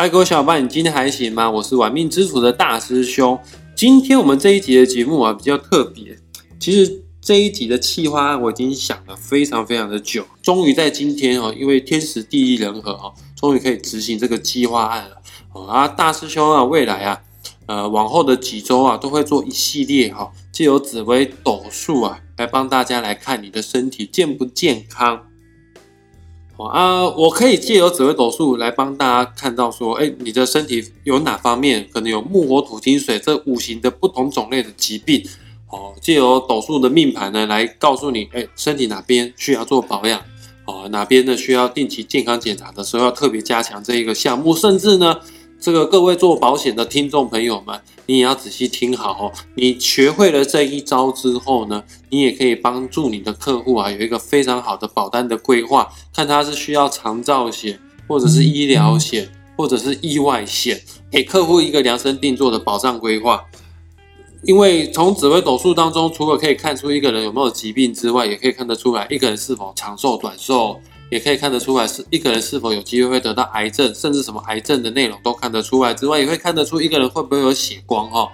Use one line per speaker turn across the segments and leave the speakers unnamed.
嗨，各位小伙伴，你今天还行吗？我是玩命之主的大师兄。今天我们这一集的节目啊比较特别。其实这一集的企划案我已经想了非常非常的久，终于在今天哦，因为天时地利人和哦，终于可以执行这个计划案了。啊，大师兄啊，未来啊，呃，往后的几周啊，都会做一系列哈，借由紫薇斗数啊，来帮大家来看你的身体健不健康。啊，我可以借由紫微斗数来帮大家看到说，哎，你的身体有哪方面可能有木火土金水这五行的不同种类的疾病，哦，借由斗数的命盘呢来告诉你，哎，身体哪边需要做保养，哦，哪边呢需要定期健康检查的时候要特别加强这一个项目，甚至呢。这个各位做保险的听众朋友们，你也要仔细听好哦。你学会了这一招之后呢，你也可以帮助你的客户啊，有一个非常好的保单的规划。看他是需要长照险，或者是医疗险，或者是意外险，给客户一个量身定做的保障规划。因为从紫微斗数当中，除了可以看出一个人有没有疾病之外，也可以看得出来一个人是否长寿短寿。也可以看得出来是一个人是否有机会会得到癌症，甚至什么癌症的内容都看得出来之外，也会看得出一个人会不会有血光哈。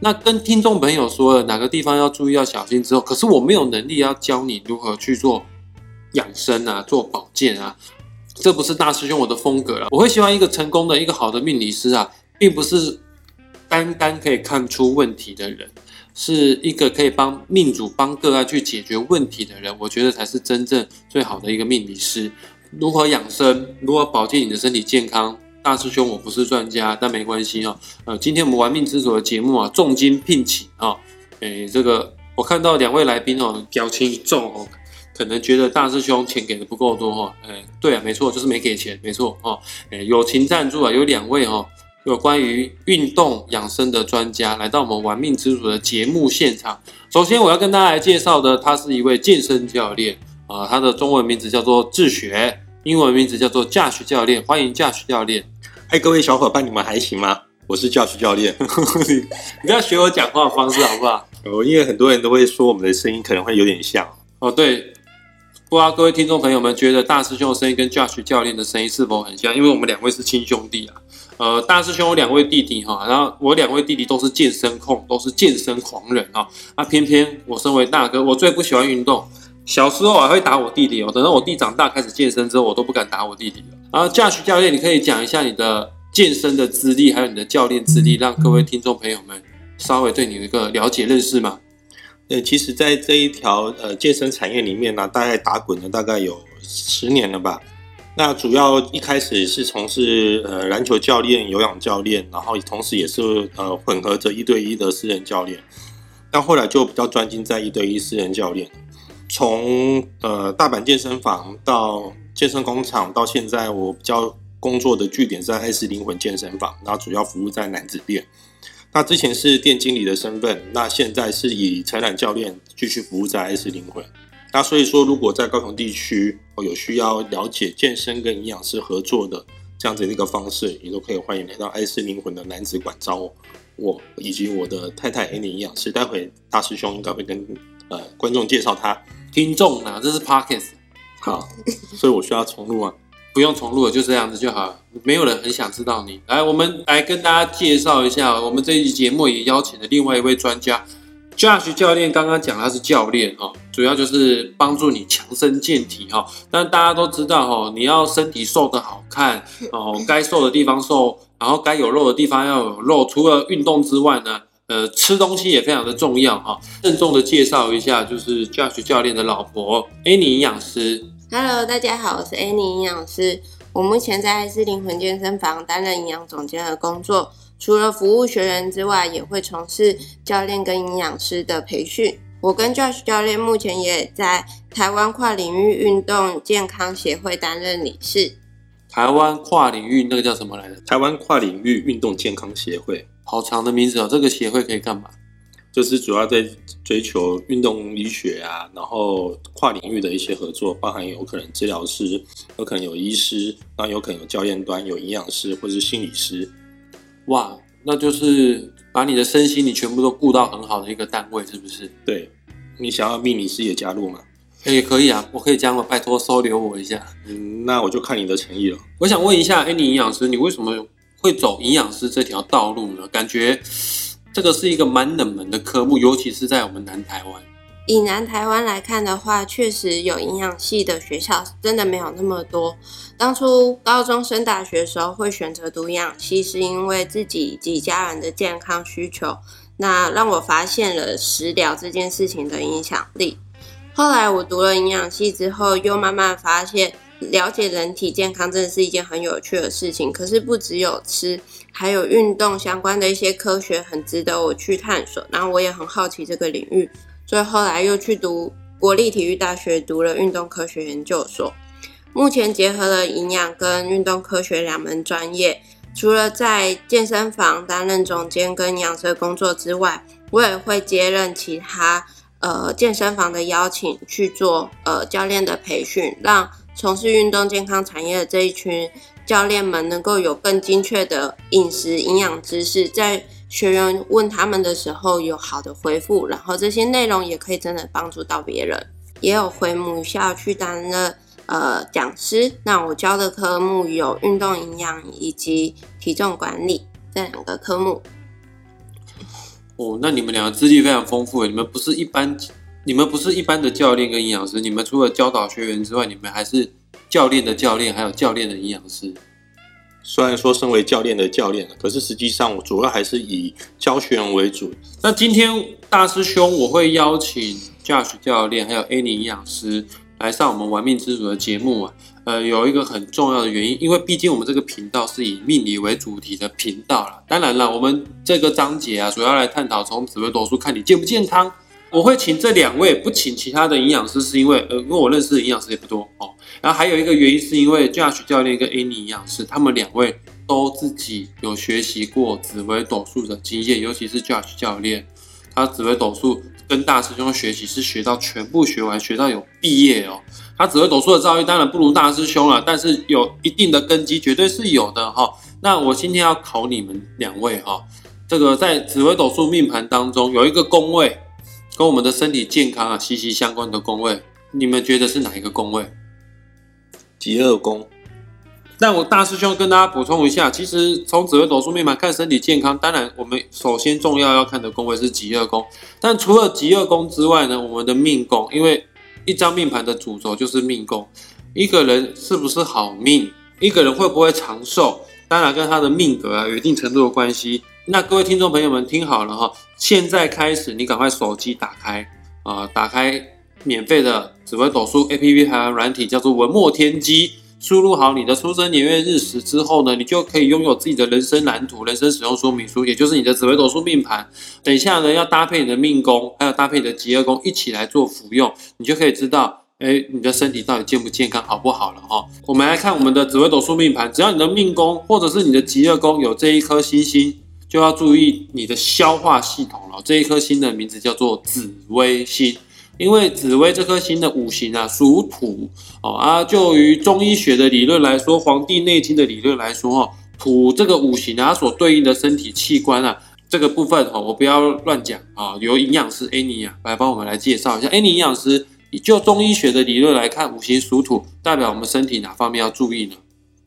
那跟听众朋友说了哪个地方要注意要小心之后，可是我没有能力要教你如何去做养生啊，做保健啊，这不是大师兄我的风格了。我会希望一个成功的一个好的命理师啊，并不是单单可以看出问题的人。是一个可以帮命主、帮个案去解决问题的人，我觉得才是真正最好的一个命理师。如何养生，如何保健你的身体健康？大师兄，我不是专家，但没关系哈。呃，今天我们玩命之主的节目啊，重金聘请啊，诶，这个我看到两位来宾哦，表情一重哦，可能觉得大师兄钱给的不够多哈。诶，对啊，没错，就是没给钱，没错哦。诶，友情赞助啊，有两位哦。有关于运动养生的专家来到我们玩命之主的节目现场。首先，我要跟大家来介绍的，他是一位健身教练啊，他的中文名字叫做智学，英文名字叫做 Josh 教练。欢迎 Josh 教练。
嗨，各位小伙伴，你们还行吗？我是 Josh 教练。
你不要学我讲话的方式好不好？
哦，因为很多人都会说我们的声音可能会有点像。
哦，对。不知道各位听众朋友们觉得大师兄的声音跟 Josh 教练的声音是否很像？因为我们两位是亲兄弟啊。呃，大师兄有两位弟弟哈，然后我两位弟弟都是健身控，都是健身狂人啊。那偏偏我身为大哥，我最不喜欢运动。小时候还会打我弟弟哦，等到我弟长大开始健身之后，我都不敢打我弟弟了。然后驾驶教练，你可以讲一下你的健身的资历，还有你的教练资历，让各位听众朋友们稍微对你有一个了解认识吗？
呃，其实，在这一条呃健身产业里面呢，大概打滚了大概有十年了吧。那主要一开始是从事呃篮球教练、有氧教练，然后同时也是呃混合着一对一的私人教练。那后来就比较专精在一对一私人教练。从呃大阪健身房到健身工厂，到现在我比较工作的据点在爱思灵魂健身房，然后主要服务在男子店。那之前是店经理的身份，那现在是以承揽教练继续服务在爱思灵魂。那所以说，如果在高雄地区有需要了解健身跟营养师合作的这样子的一个方式，也都可以欢迎来到爱思灵魂的男子馆找我以及我的太太 Annie 营养师。待会大师兄应该会跟呃观众介绍他。
听众啊，这是 Parkes。
好，所以我需要重录啊？
不用重录了，就这样子就好。没有人很想知道你。来，我们来跟大家介绍一下，我们这一期节目也邀请了另外一位专家。Josh 教练刚刚讲他是教练哈，主要就是帮助你强身健体哈。但大家都知道哈，你要身体瘦的好看哦，该瘦的地方瘦，然后该有肉的地方要有肉。除了运动之外呢，呃，吃东西也非常的重要哈。郑重的介绍一下，就是 Josh 教练的老婆 Annie 营养师。
Hello，大家好，我是 Annie 营养师。我目前在爱思灵魂健身房担任营养总监的工作。除了服务学员之外，也会从事教练跟营养师的培训。我跟 Josh 教练目前也在台湾跨领域运动健康协会担任理事。
台湾跨领域那个叫什么来着？
台湾跨领域运动健康协会，
好长的名字哦。这个协会可以干嘛？
就是主要在追求运动医学啊，然后跨领域的一些合作，包含有可能治疗师，有可能有医师，然后有可能有教练端，有营养师或者是心理师。
哇，那就是把你的身心你全部都顾到很好的一个单位，是不是？
对，你想要命理师也加入吗？
也可以啊，我可以加吗？拜托收留我一下。
嗯，那我就看你的诚意了。
我想问一下，哎，你营养师，你为什么会走营养师这条道路呢？感觉这个是一个蛮冷门的科目，尤其是在我们南台湾。
以南台湾来看的话，确实有营养系的学校真的没有那么多。当初高中升大学的时候会选择读营养系，是因为自己及家人的健康需求。那让我发现了食疗这件事情的影响力。后来我读了营养系之后，又慢慢发现了解人体健康真的是一件很有趣的事情。可是不只有吃，还有运动相关的一些科学，很值得我去探索。然后我也很好奇这个领域。所以后来又去读国立体育大学，读了运动科学研究所。目前结合了营养跟运动科学两门专业。除了在健身房担任总监跟养生工作之外，我也会接任其他呃健身房的邀请去做呃教练的培训，让从事运动健康产业的这一群教练们能够有更精确的饮食营养知识，在。学员问他们的时候有好的回复，然后这些内容也可以真的帮助到别人。也有回母校去担任呃讲师。那我教的科目有运动营养以及体重管理这两个科目。
哦，那你们两个资历非常丰富，你们不是一般，你们不是一般的教练跟营养师，你们除了教导学员之外，你们还是教练的教练，还有教练的营养师。
虽然说身为教练的教练，可是实际上我主要还是以教学员为主。
那今天大师兄，我会邀请 Josh 教练还有 Annie 营养师来上我们玩命之主的节目啊。呃，有一个很重要的原因，因为毕竟我们这个频道是以命理为主题的频道了。当然了，我们这个章节啊，主要来探讨从紫微斗数看你健不健康。我会请这两位，不请其他的营养师，是因为呃，因为我认识的营养师也不多哦。然后还有一个原因，是因为 Josh 教练跟 Annie 营养师，他们两位都自己有学习过紫微斗数的经验，尤其是 Josh 教练，他紫微斗数跟大师兄学习是学到全部学完，学到有毕业哦。他紫微斗数的造诣当然不如大师兄了，但是有一定的根基，绝对是有的哈。那我今天要考你们两位哈，这个在紫微斗数命盘当中有一个宫位。跟我们的身体健康啊息息相关的宫位，你们觉得是哪一个宫位？
极恶宫。
但我大师兄跟大家补充一下，其实从紫微斗数命盘看身体健康，当然我们首先重要要看的宫位是极恶宫。但除了极恶宫之外呢，我们的命宫，因为一张命盘的主轴就是命宫，一个人是不是好命，一个人会不会长寿，当然跟他的命格啊有一定程度的关系。那各位听众朋友们听好了哈，现在开始你赶快手机打开啊，打开免费的紫微斗数 A P P 还有软体，叫做文墨天机，输入好你的出生年月日时之后呢，你就可以拥有自己的人生蓝图、人生使用说明书，也就是你的紫微斗数命盘。等一下呢，要搭配你的命宫，还有搭配你的吉厄宫一起来做服用，你就可以知道，哎，你的身体到底健不健康，好不好了哈。我们来看我们的紫微斗数命盘，只要你的命宫或者是你的吉厄宫有这一颗星星。就要注意你的消化系统了。这一颗星的名字叫做紫微星，因为紫微这颗星的五行啊属土哦啊。就于中医学的理论来说，《黄帝内经》的理论来说，哈，土这个五行啊，所对应的身体器官啊，这个部分哈，我不要乱讲啊。由营养师 Annie 啊来帮我们来介绍一下。Annie 营养师，就中医学的理论来看，五行属土，代表我们身体哪方面要注意呢？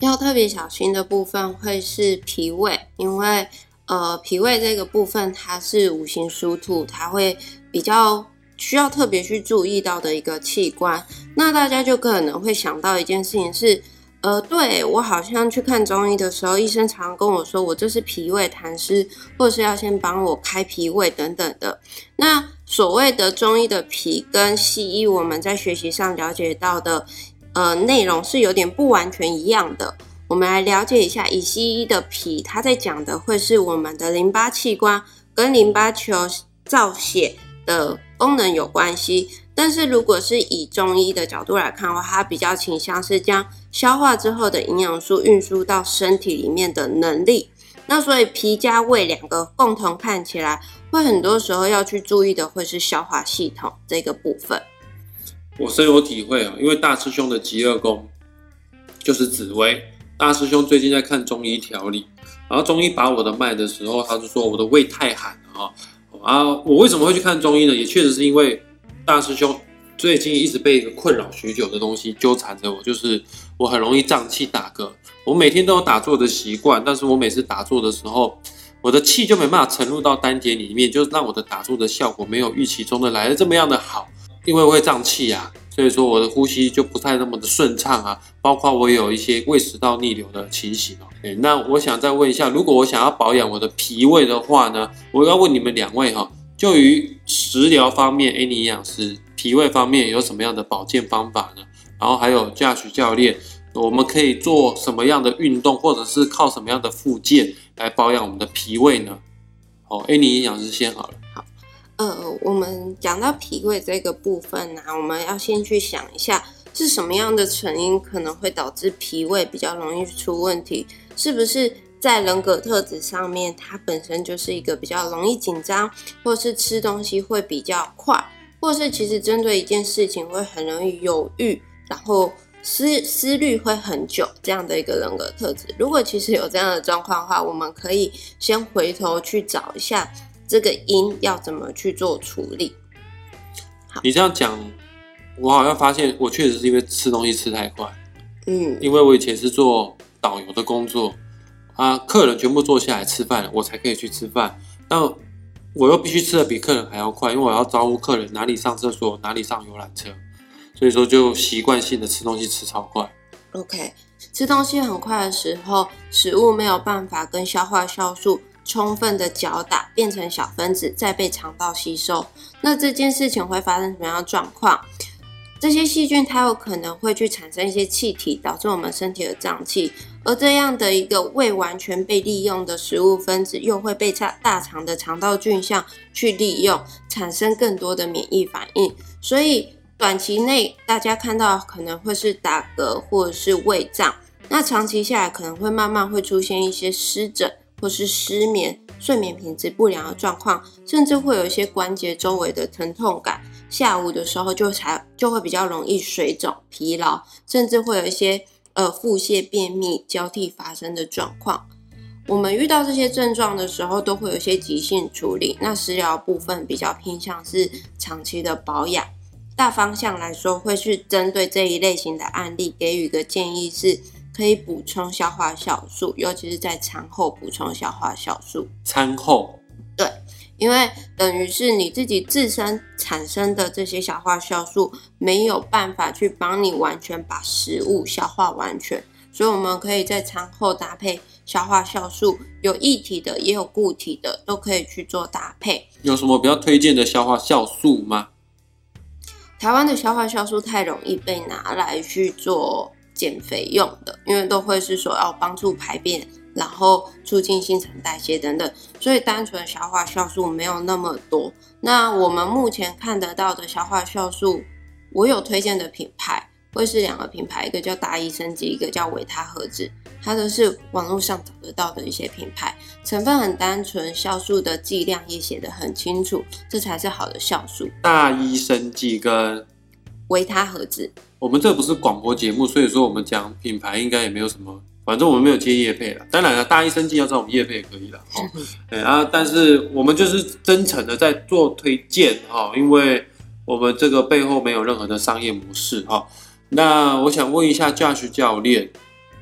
要特别小心的部分会是脾胃，因为。呃，脾胃这个部分，它是五行属土，它会比较需要特别去注意到的一个器官。那大家就可能会想到一件事情是，呃，对我好像去看中医的时候，医生常跟我说，我这是脾胃痰湿，或是要先帮我开脾胃等等的。那所谓的中医的脾跟西医我们在学习上了解到的，呃，内容是有点不完全一样的。我们来了解一下，以西医的脾，它在讲的会是我们的淋巴器官跟淋巴球造血的功能有关系。但是如果是以中医的角度来看的话，它比较倾向是将消化之后的营养素运输到身体里面的能力。那所以脾加胃两个共同看起来，会很多时候要去注意的会是消化系统这个部分。
我深有体会啊，因为大师兄的极恶宫就是紫薇。大师兄最近在看中医调理，然后中医把我的脉的时候，他就说我的胃太寒了啊啊！我为什么会去看中医呢？也确实是因为大师兄最近一直被一个困扰许久的东西纠缠着我，就是我很容易胀气打嗝。我每天都有打坐的习惯，但是我每次打坐的时候，我的气就没办法沉入到丹田里面，就让我的打坐的效果没有预期中的来的这么样的好，因为会胀气啊，所以说我的呼吸就不太那么的顺畅啊，包括我有一些胃食道逆流的情形哦。诶那我想再问一下，如果我想要保养我的脾胃的话呢，我要问你们两位哈、就于食疗方面，A 你营养师脾胃方面有什么样的保健方法呢？然后还有驾驶教练，我们可以做什么样的运动，或者是靠什么样的附件来保养我们的脾胃呢？好，A 你营养师先好了。
呃，我们讲到脾胃这个部分呢、我们要先去想一下是什么样的成因可能会导致脾胃比较容易出问题，是不是在人格特质上面，它本身就是一个比较容易紧张，或是吃东西会比较快，或是其实针对一件事情会很容易犹豫，然后思思虑会很久这样的一个人格特质。如果其实有这样的状况的话，我们可以先回头去找一下这个音要怎么去做处理。
你这样讲，我好像发现我确实是因为吃东西吃太快，
嗯，
因为我以前是做导游的工作，啊，客人全部坐下来吃饭，我才可以去吃饭。但我又必须吃的比客人还要快，因为我要招呼客人哪里上厕所，哪里上游览车，所以说就习惯性的吃东西吃超快。
OK，吃东西很快的时候，食物没有办法跟消化酵素充分的搅打，变成小分子，再被肠道吸收。那这件事情会发生什么样的状况？这些细菌它有可能会去产生一些气体，导致我们身体的胀气。而这样的一个未完全被利用的食物分子，又会被大大肠的肠道菌相去利用，产生更多的免疫反应。所以短期内大家看到可能会是打嗝或者是胃胀，那长期下来可能会慢慢会出现一些湿疹或是失眠、睡眠品质不良的状况，甚至会有一些关节周围的疼痛感。下午的时候就才就会比较容易水肿、疲劳，甚至会有一些呃腹泻、便秘交替发生的状况。我们遇到这些症状的时候，都会有一些急性处理。那食疗部分比较偏向是长期的保养。大方向来说，会去针对这一类型的案例给予一个建议，是可以补充消化酵素，尤其是在餐后补充消化酵素。
餐后，对
因为等于是你自己自身产生的这些消化酵素没有办法去帮你完全把食物消化完全，所以我们可以在餐后搭配消化酵素，有液体的也有固体的，都可以去做搭配。
有什么比较推荐的消化酵素吗？
台湾的消化酵素太容易被拿来去做减肥用的，因为都会是说要帮助排便，然后促进新陈代谢等等，所以单纯消化酵素没有那么多。那我们目前看得到的消化酵素，我有推荐的品牌会是两个品牌，一个叫大益生机，一个叫维他盒子，它都是网络上找得到的一些品牌，成分很单纯，酵素的剂量也写得很清楚，这才是好的酵素。
大医生剂跟
维他盒子。
我们这不是广播节目，所以说我们讲品牌应该也没有什么，反正我们没有接业配了。当然了，大一生剂要找我们业配也可以了，哦，对啊，但是我们就是真诚的在做推荐哈、哦，因为我们这个背后没有任何的商业模式哈、哦。那我想问一下 Josh 教练，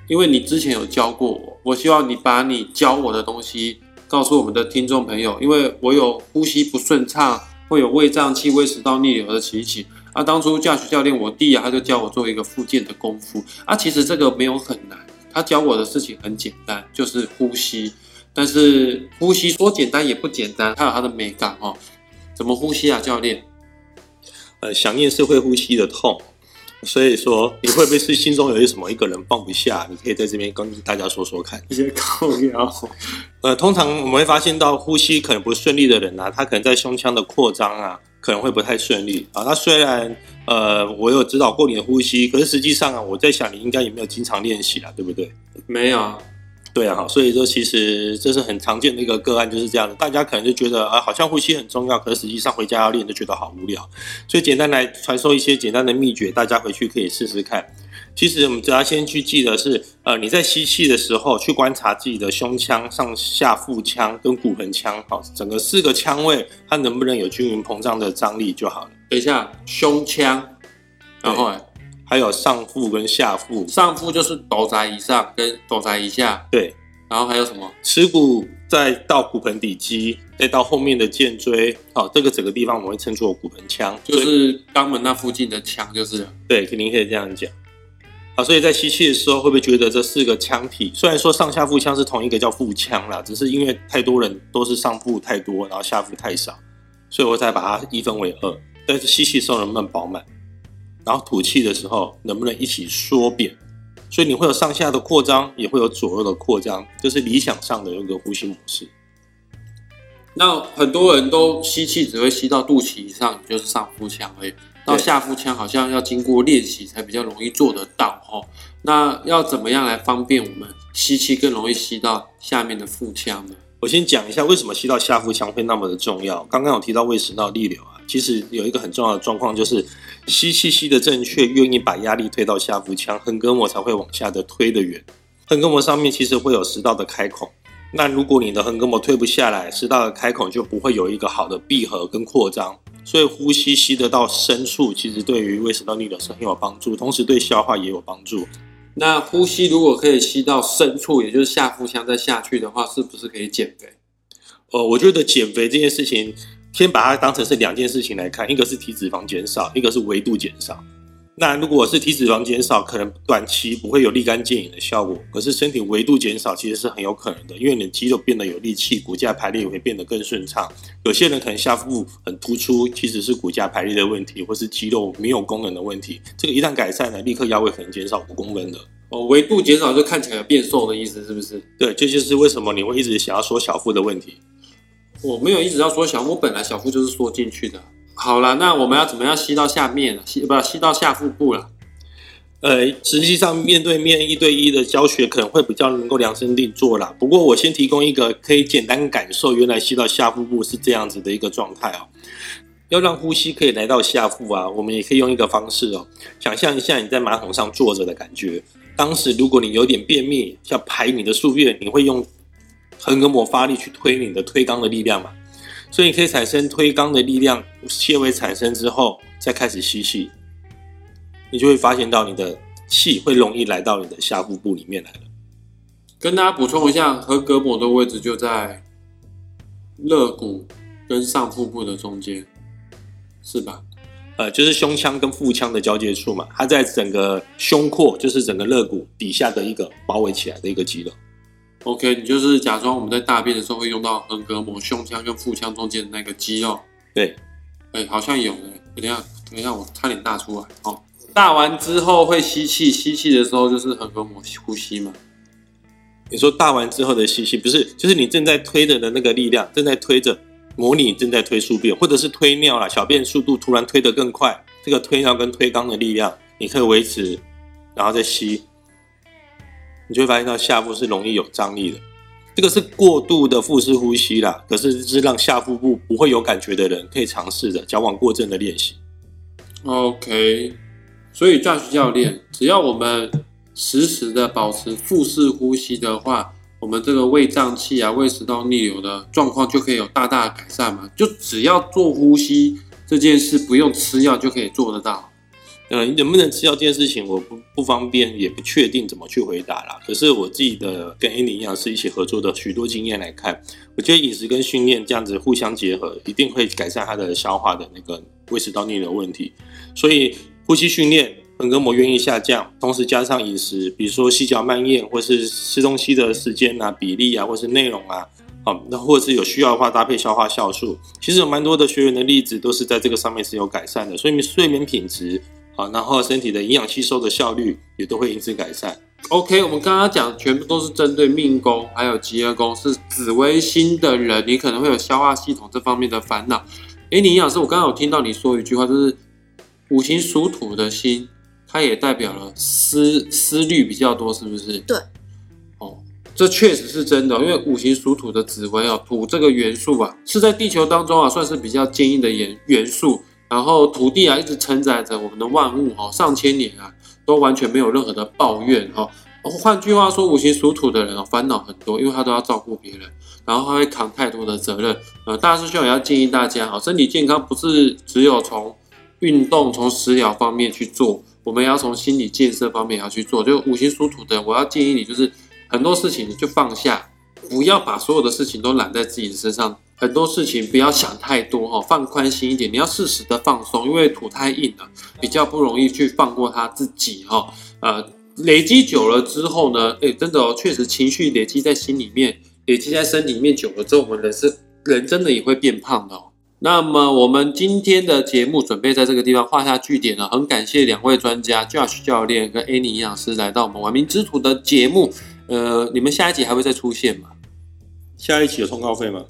因为你之前有教过我，我希望你把你教我的东西告诉我们的听众朋友，因为我有呼吸不顺畅，会有胃胀气、胃食道逆流的情形。啊，当初驾驶教练我弟啊，他就教我做一个复健的功夫啊。其实这个没有很难，他教我的事情很简单，就是呼吸。但是呼吸说简单也不简单，它有它的美感哦。怎么呼吸啊，教练？
呃，想念是会呼吸的痛，所以说你会不会是心中有一什么一个人放不下？你可以在这边跟大家说说看。
一些靠腰。
呃，通常我们会发现到呼吸可能不顺利的人啊，他可能在胸腔的扩张啊，可能会不太顺利啊。那虽然呃我有指导过你的呼吸，可是实际上啊，我在想你应该也没有经常练习啊，对不对？
没有，
对啊，所以说其实这是很常见的一个个案，就是这样的。大家可能就觉得啊，好像呼吸很重要，可是实际上回家要练就觉得好无聊。所以简单来传授一些简单的秘诀，大家回去可以试试看。其实我们只要先去记得是，呃，你在吸气的时候去观察自己的胸腔、上下腹腔跟骨盆腔，好，整个四个腔位它能不能有均匀膨胀的张力就好了。
等一下，胸腔，然后哎，
还有上腹跟下腹，
上腹就是斗宅以上跟斗宅以下，
对，
然后还有什么？
耻骨再到骨盆底肌，再到后面的肩椎，好，这个整个地方我们会称作骨盆腔，
就是肛门那附近的腔，就是了
对，肯定可以这样讲。好，所以在吸气的时候，会不会觉得这四个腔体，虽然说上下腹腔是同一个叫腹腔啦，只是因为太多人都是上腹太多，然后下腹太少，所以我才把它一分为二。但是吸气的时候能不能饱满，然后吐气的时候能不能一起缩扁？所以你会有上下的扩张，也会有左右的扩张，这是理想上的一个呼吸模式。
那很多人都吸气只会吸到肚脐以上，就是上腹腔而已。到下腹腔好像要经过练习才比较容易做得到哦。那要怎么样来方便我们吸气更容易吸到下面的腹腔呢？
我先讲一下为什么吸到下腹腔会那么的重要。刚刚有提到胃食道逆流啊，其实有一个很重要的状况就是吸气吸的正确，愿意把压力推到下腹腔，横膈膜才会往下的推得远。横膈膜上面其实会有食道的开孔，那如果你的横膈膜推不下来，食道的开孔就不会有一个好的闭合跟扩张。所以呼吸吸得到深处，其实对于胃食道逆流是很有帮助，同时对消化也有帮助。
那呼吸如果可以吸到深处，也就是下腹腔再下去的话，是不是可以减肥？
呃，我觉得减肥这件事情，先把它当成是两件事情来看，一个是体脂肪减少，一个是维度减少。那如果是体脂肪减少，可能短期不会有立竿见影的效果，可是身体维度减少其实是很有可能的，因为你的肌肉变得有力气，骨架排列也会变得更顺畅。有些人可能下腹部很突出，其实是骨架排列的问题，或是肌肉没有功能的问题。这个一旦改善了，立刻腰围可能减少五公分的。
哦，维度减少就看起来有变瘦的意思，是不是？
对，这就是为什么你会一直想要缩小腹的问题。
我没有一直要缩小，我本来小腹就是缩进去的。好了，那我们要怎么样吸到下面？吸不吸到下腹部了？
呃，实际上面对面一对一的教学可能会比较能够量身定做啦。不过我先提供一个可以简单感受，原来吸到下腹部是这样子的一个状态哦。要让呼吸可以来到下腹啊，我们也可以用一个方式哦，想象一下你在马桶上坐着的感觉。当时如果你有点便秘，要排你的宿便，你会用横膈膜发力去推你的推肛的力量嘛？所以你可以产生推肛的力量，纤维产生之后再开始吸气。你就会发现到你的气会容易来到你的下腹部里面来了。
跟大家补充一下，横膈膜的位置就在肋骨跟上腹部的中间，是吧？
呃，就是胸腔跟腹腔的交界处嘛，它在整个胸廓，就是整个肋骨底下的一个包围起来的一个肌肉。
OK，你就是假装我们在大便的时候会用到横膈膜、胸腔跟腹腔中间的那个肌肉。
对，
哎、好像有哎、等一下，等一下，我差点大出来哦。大完之后会吸气，吸气的时候就是横膈膜呼吸嘛。
你说大完之后的吸气，不是，就是你正在推着的那个力量，正在推着，模拟正在推宿便，或者是推尿啦，小便速度突然推得更快，这个推尿跟推肛的力量，你可以维持，然后再吸，你就会发现到下腹是容易有张力的。这个是过度的腹式呼吸啦，可是是让下腹部不会有感觉的人可以尝试的矫枉过正的练习。
OK，所以 Josh 教练，只要我们实时的保持腹式呼吸的话，我们这个胃胀气啊、胃食道逆流的状况就可以有大大的改善嘛。就只要做呼吸这件事，不用吃药就可以做得到。
呃，能不能吃药这件事情，我不不方便，也不确定怎么去回答啦。可是我自己的跟 Any 营养师一起合作的许多经验来看，我觉得饮食跟训练这样子互相结合，一定会改善他的消化的那个胃食道逆流问题。所以呼吸训练，横膈膜愿意下降，同时加上饮食，比如说细嚼慢咽，或是吃东西的时间啊、比例啊，或是内容啊，好，那或是有需要的话搭配消化酵素，其实有蛮多的学员的例子都是在这个上面是有改善的，所以睡眠品质啊，然后身体的营养吸收的效率也都会因此改善。
OK，我们刚刚讲全部都是针对命宫还有吉厄宫是紫微星的人，你可能会有消化系统这方面的烦恼。诶，你营养师，我刚刚有听到你说一句话，就是五行属土的星，它也代表了思思虑比较多，是不是？
对。
哦，这确实是真的，因为五行属土的紫微哦，土这个元素啊，是在地球当中啊，算是比较坚硬的元元素。然后土地啊，一直承载着我们的万物哦，上千年啊，都完全没有任何的抱怨哦。换句话说，五行属土的人哦，烦恼很多，因为他都要照顾别人，然后他会扛太多的责任。呃，大师兄也要建议大家哦，身体健康不是只有从运动从食疗方面去做，我们要从心理建设方面也要去做。就五行属土的人，我要建议你，就是很多事情你就放下，不要把所有的事情都揽在自己的身上。很多事情不要想太多哈，放宽心一点。你要适时的放松，因为土太硬了，比较不容易去放过他自己哈。呃，累积久了之后呢，哎，真的哦，确实情绪累积在心里面，累积在身体里面久了之后，我们人是人真的也会变胖的哦。那么我们今天的节目准备在这个地方画下句点了，很感谢两位专家 Josh 教练跟 Annie 营养师来到我们玩命之徒的节目。呃，你们下一集还会再出现吗？
下一期有通告费吗？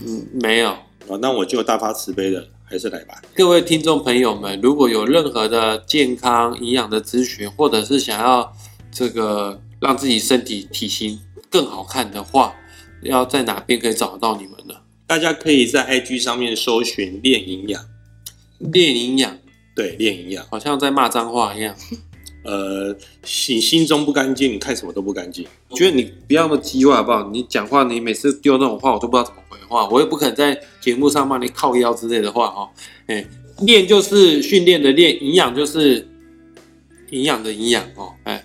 嗯，没有。
哦，那我就大发慈悲的，还是来吧。
各位听众朋友们，如果有任何的健康营养的咨询，或者是想要这个让自己身体体型更好看的话，要在哪边可以找到你们呢？
大家可以在 IG 上面搜寻“练营养
练营养，”，
对，练营养。
好像在骂脏话一样。
呃，你心中不干净，你看什么都不干净。
我觉得你不要那么激化好不好？你讲话，你每次丢那种话，我都不知道怎么回话。我也不可能在节目上帮你靠腰之类的话哈。哎，练就是训练的练，营养就是营养的营养哦。哎，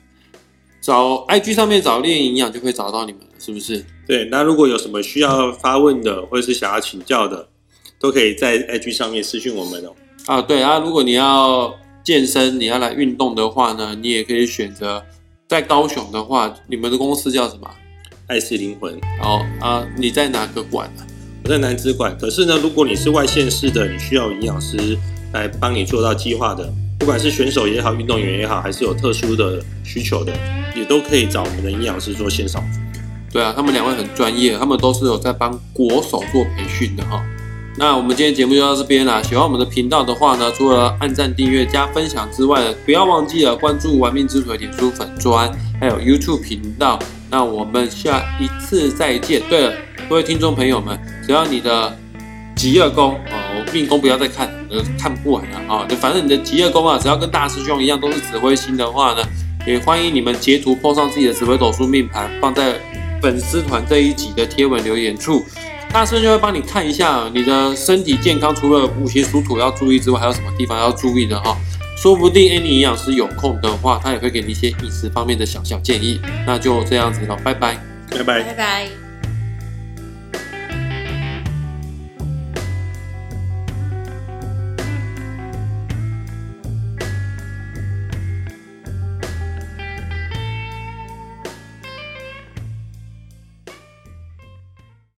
找 IG 上面找练营养就可以找到你们了，是不是？
对，那如果有什么需要发问的，或者是想要请教的，都可以在 IG 上面私讯我们哦。
啊，对啊，如果你要健身，你要来运动的话呢，你也可以选择在高雄的话，你们的公司叫什么？
爱是灵魂。
哦啊，你在哪个馆呢？
我我在南资馆。可是呢，如果你是外县市的，你需要营养师来帮你做到计划的，不管是选手也好，运动员也好，还是有特殊的需求的，也都可以找我们的营养师做线上服务。
对啊，他们两位很专业，他们都是有在帮国手做培训的哈。那我们今天节目就到这边啦。喜欢我们的频道的话呢，除了按赞、订阅、加分享之外，不要忘记了关注“玩命之腿”点书粉砖，还有 YouTube 频道。那我们下一次再见。对了，各位听众朋友们，只要你的极恶宫哦，命宫不要再看，呃，看不完了啊。就反正你的极恶宫啊，只要跟大师兄一样都是紫微星的话呢，也欢迎你们截图 po 上自己的紫微斗数命盘，放在粉丝团这一集的贴文留言处。大师就会帮你看一下你的身体健康，除了五行属土要注意之外，还有什么地方要注意的哈？说不定 any 营养师有空的话，他也会给你一些饮食方面的小小建议。那就这样子了，拜拜。
拜拜。
拜拜。